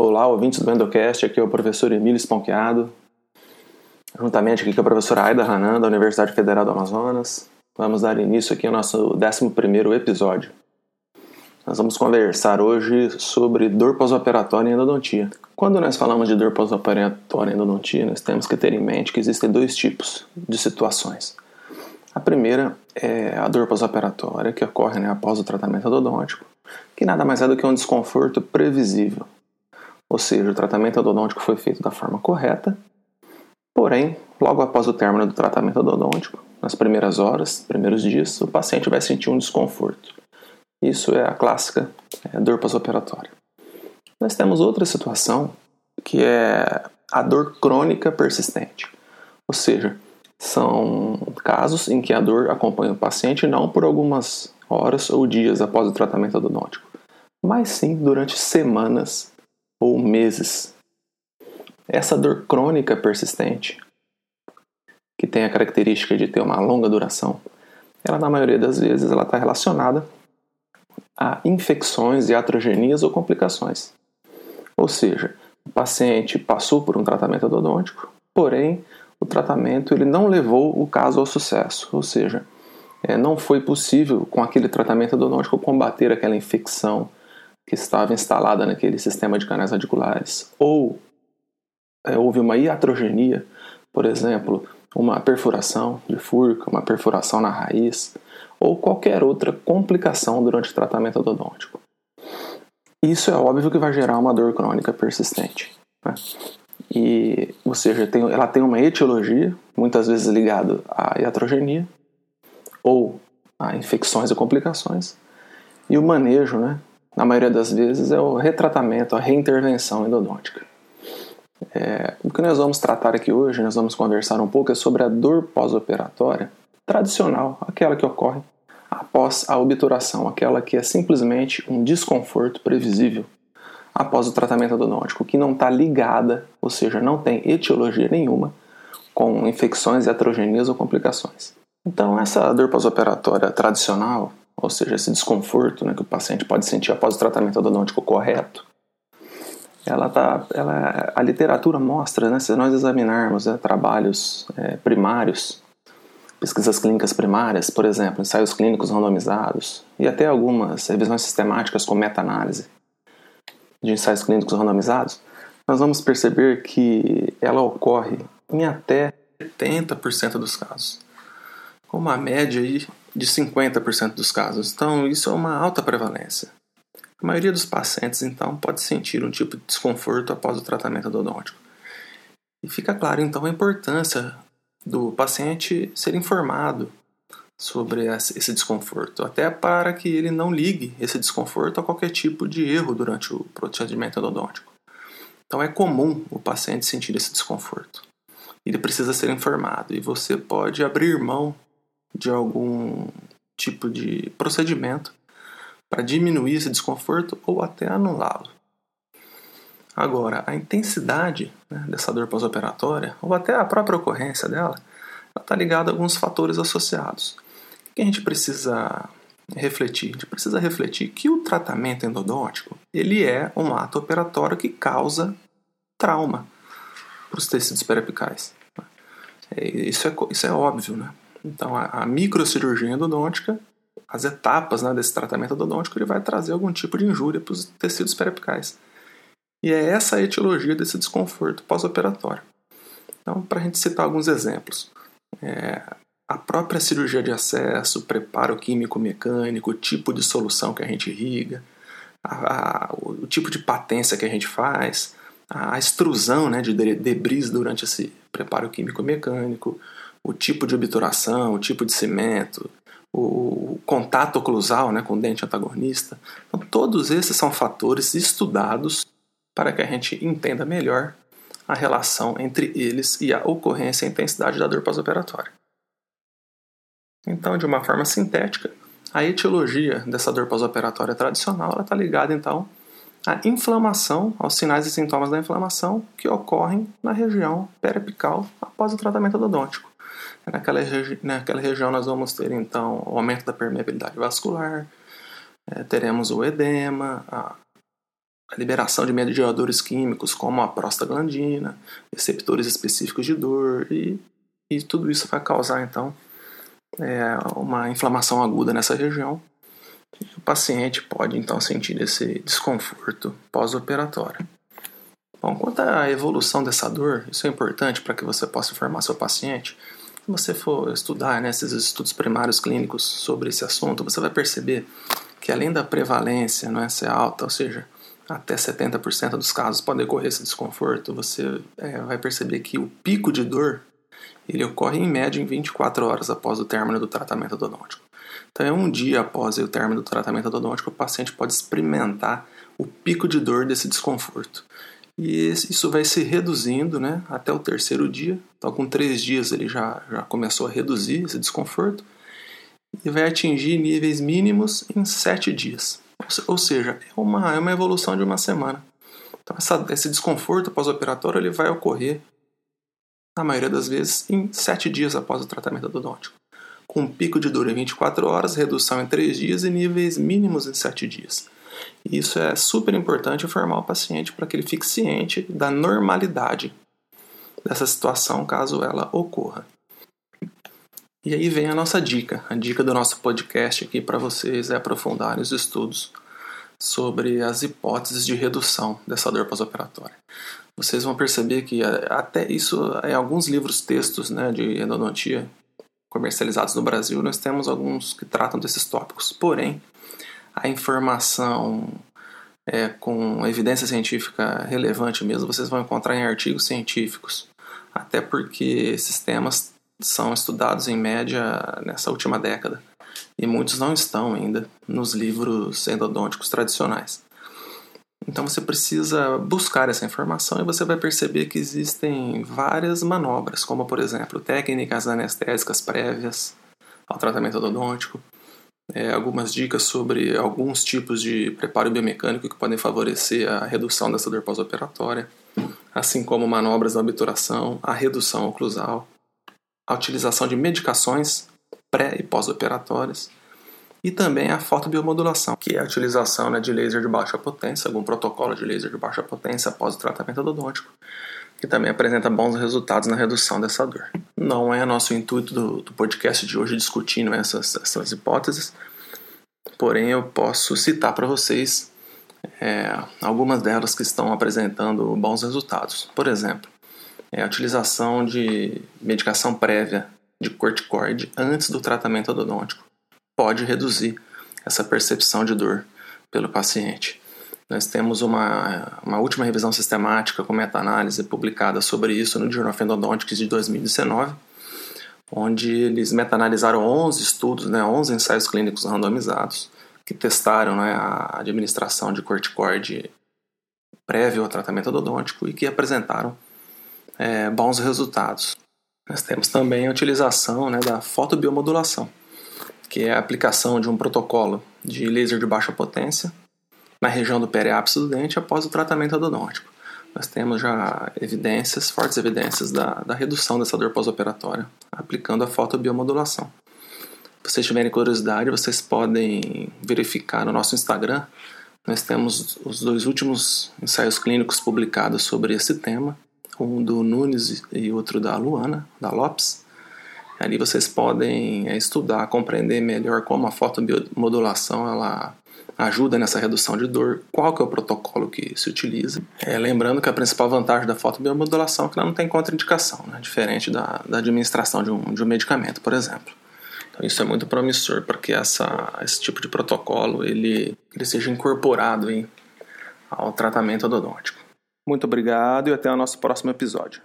Olá, ouvintes do Endocast, aqui é o professor Emílio Esponqueado, juntamente aqui com a professora Aida Hanan, da Universidade Federal do Amazonas. Vamos dar início aqui ao nosso 11º episódio. Nós vamos conversar hoje sobre dor pós-operatória em endodontia. Quando nós falamos de dor pós-operatória em endodontia, nós temos que ter em mente que existem dois tipos de situações. A primeira é a dor pós-operatória, que ocorre né, após o tratamento endodôntico, que nada mais é do que um desconforto previsível ou seja, o tratamento endodôntico foi feito da forma correta, porém, logo após o término do tratamento endodôntico, nas primeiras horas, primeiros dias, o paciente vai sentir um desconforto. Isso é a clássica é, dor pós-operatória. Nós temos outra situação que é a dor crônica persistente, ou seja, são casos em que a dor acompanha o paciente não por algumas horas ou dias após o tratamento endodôntico, mas sim durante semanas ou meses. Essa dor crônica persistente, que tem a característica de ter uma longa duração, ela na maioria das vezes ela está relacionada a infecções, iatrogenias ou complicações. Ou seja, o paciente passou por um tratamento odontológico, porém o tratamento ele não levou o caso ao sucesso, ou seja, é, não foi possível com aquele tratamento odontológico combater aquela infecção, que estava instalada naquele sistema de canais radiculares, ou é, houve uma iatrogenia, por exemplo, uma perfuração de furca, uma perfuração na raiz, ou qualquer outra complicação durante o tratamento odontológico. Isso é óbvio que vai gerar uma dor crônica persistente. Né? E, ou seja, tem, ela tem uma etiologia, muitas vezes ligada à iatrogenia, ou a infecções e complicações, e o manejo, né, na maioria das vezes, é o retratamento, a reintervenção endodôntica. É, o que nós vamos tratar aqui hoje, nós vamos conversar um pouco é sobre a dor pós-operatória tradicional, aquela que ocorre após a obturação, aquela que é simplesmente um desconforto previsível após o tratamento endodôntico, que não está ligada, ou seja, não tem etiologia nenhuma com infecções, iatrogenias ou complicações. Então, essa dor pós-operatória tradicional, ou seja, esse desconforto né, que o paciente pode sentir após o tratamento odontológico correto, ela tá, ela, a literatura mostra, né, se nós examinarmos né, trabalhos é, primários, pesquisas clínicas primárias, por exemplo, ensaios clínicos randomizados, e até algumas revisões sistemáticas com meta-análise de ensaios clínicos randomizados, nós vamos perceber que ela ocorre em até 70% dos casos, com uma média aí de 50% dos casos. Então, isso é uma alta prevalência. A maioria dos pacientes, então, pode sentir um tipo de desconforto após o tratamento odontológico. E fica claro, então, a importância do paciente ser informado sobre esse desconforto, até para que ele não ligue esse desconforto a qualquer tipo de erro durante o procedimento odontológico. Então, é comum o paciente sentir esse desconforto. Ele precisa ser informado e você pode abrir mão de algum tipo de procedimento para diminuir esse desconforto ou até anulá-lo. Agora, a intensidade né, dessa dor pós-operatória, ou até a própria ocorrência dela, está ligada a alguns fatores associados. O que a gente precisa refletir? A gente precisa refletir que o tratamento endodôntico ele é um ato operatório que causa trauma para os tecidos periapicais. É, isso é, isso é óbvio, né? Então, a, a microcirurgia endodôntica, as etapas né, desse tratamento endodôntico, ele vai trazer algum tipo de injúria para os tecidos periapicais. E é essa a etiologia desse desconforto pós-operatório. Então, para a gente citar alguns exemplos, é, a própria cirurgia de acesso, preparo químico-mecânico, o tipo de solução que a gente irriga, a, a, o tipo de patência que a gente faz, a extrusão né, de debris durante esse preparo químico-mecânico, o tipo de obturação, o tipo de cimento, o contato oclusal né, com o dente antagonista. Então, todos esses são fatores estudados para que a gente entenda melhor a relação entre eles e a ocorrência e a intensidade da dor pós-operatória. Então, de uma forma sintética, a etiologia dessa dor pós-operatória tradicional está ligada então à inflamação, aos sinais e sintomas da inflamação que ocorrem na região periapical após o tratamento odontológico. Naquela, regi naquela região nós vamos ter então o aumento da permeabilidade vascular, é, teremos o edema, a, a liberação de mediadores químicos como a prostaglandina, receptores específicos de dor e, e tudo isso vai causar então é, uma inflamação aguda nessa região. O paciente pode então sentir esse desconforto pós-operatório. Bom, quanto à evolução dessa dor, isso é importante para que você possa informar seu paciente. Se você for estudar né, esses estudos primários clínicos sobre esse assunto, você vai perceber que além da prevalência não é ser alta, ou seja, até 70% dos casos pode ocorrer esse desconforto, você é, vai perceber que o pico de dor ele ocorre em média em 24 horas após o término do tratamento odontótico. Então, é um dia após o término do tratamento odontótico, o paciente pode experimentar o pico de dor desse desconforto. E isso vai se reduzindo né, até o terceiro dia. Então, com três dias, ele já, já começou a reduzir esse desconforto e vai atingir níveis mínimos em sete dias. Ou seja, é uma, é uma evolução de uma semana. Então, essa, esse desconforto pós-operatório ele vai ocorrer, na maioria das vezes, em 7 dias após o tratamento odontológico, com um pico de dor em 24 horas, redução em 3 dias e níveis mínimos em 7 dias. E isso é super importante informar o paciente para que ele fique ciente da normalidade dessa situação caso ela ocorra. E aí vem a nossa dica. A dica do nosso podcast aqui para vocês é aprofundar os estudos sobre as hipóteses de redução dessa dor pós-operatória. Vocês vão perceber que até isso, em alguns livros textos né, de endodontia comercializados no Brasil, nós temos alguns que tratam desses tópicos. Porém, a informação é, com evidência científica relevante mesmo, vocês vão encontrar em artigos científicos. Até porque esses temas são estudados em média nessa última década e muitos não estão ainda nos livros endodônticos tradicionais. Então você precisa buscar essa informação e você vai perceber que existem várias manobras, como por exemplo técnicas anestésicas prévias ao tratamento odontológico, é, algumas dicas sobre alguns tipos de preparo biomecânico que podem favorecer a redução dessa dor pós-operatória, assim como manobras da obturação, a redução oclusal, a utilização de medicações pré e pós-operatórias e também a fotobiomodulação, que é a utilização né, de laser de baixa potência, algum protocolo de laser de baixa potência após o tratamento odontológico, que também apresenta bons resultados na redução dessa dor. Não é nosso intuito do, do podcast de hoje discutindo essas, essas hipóteses, porém eu posso citar para vocês é, algumas delas que estão apresentando bons resultados. Por exemplo, é a utilização de medicação prévia de corticoide antes do tratamento odontológico pode reduzir essa percepção de dor pelo paciente. Nós temos uma, uma última revisão sistemática com meta-análise publicada sobre isso no Journal of Endodontics de 2019, onde eles meta-analisaram 11 estudos, né, 11 ensaios clínicos randomizados, que testaram né, a administração de corticoide prévio ao tratamento odontológico e que apresentaram é, bons resultados. Nós temos também a utilização né, da fotobiomodulação, que é a aplicação de um protocolo de laser de baixa potência na região do periápice do dente após o tratamento odontológico. Nós temos já evidências, fortes evidências da, da redução dessa dor pós-operatória aplicando a fotobiomodulação. Se vocês tiverem curiosidade, vocês podem verificar no nosso Instagram. Nós temos os dois últimos ensaios clínicos publicados sobre esse tema um do Nunes e outro da Luana, da Lopes. Ali vocês podem é, estudar, compreender melhor como a fotobiomodulação ela ajuda nessa redução de dor, qual que é o protocolo que se utiliza. É, lembrando que a principal vantagem da fotobiomodulação é que ela não tem contraindicação, né? diferente da, da administração de um, de um medicamento, por exemplo. Então isso é muito promissor para que essa, esse tipo de protocolo ele, ele seja incorporado hein, ao tratamento odontológico. Muito obrigado e até o nosso próximo episódio.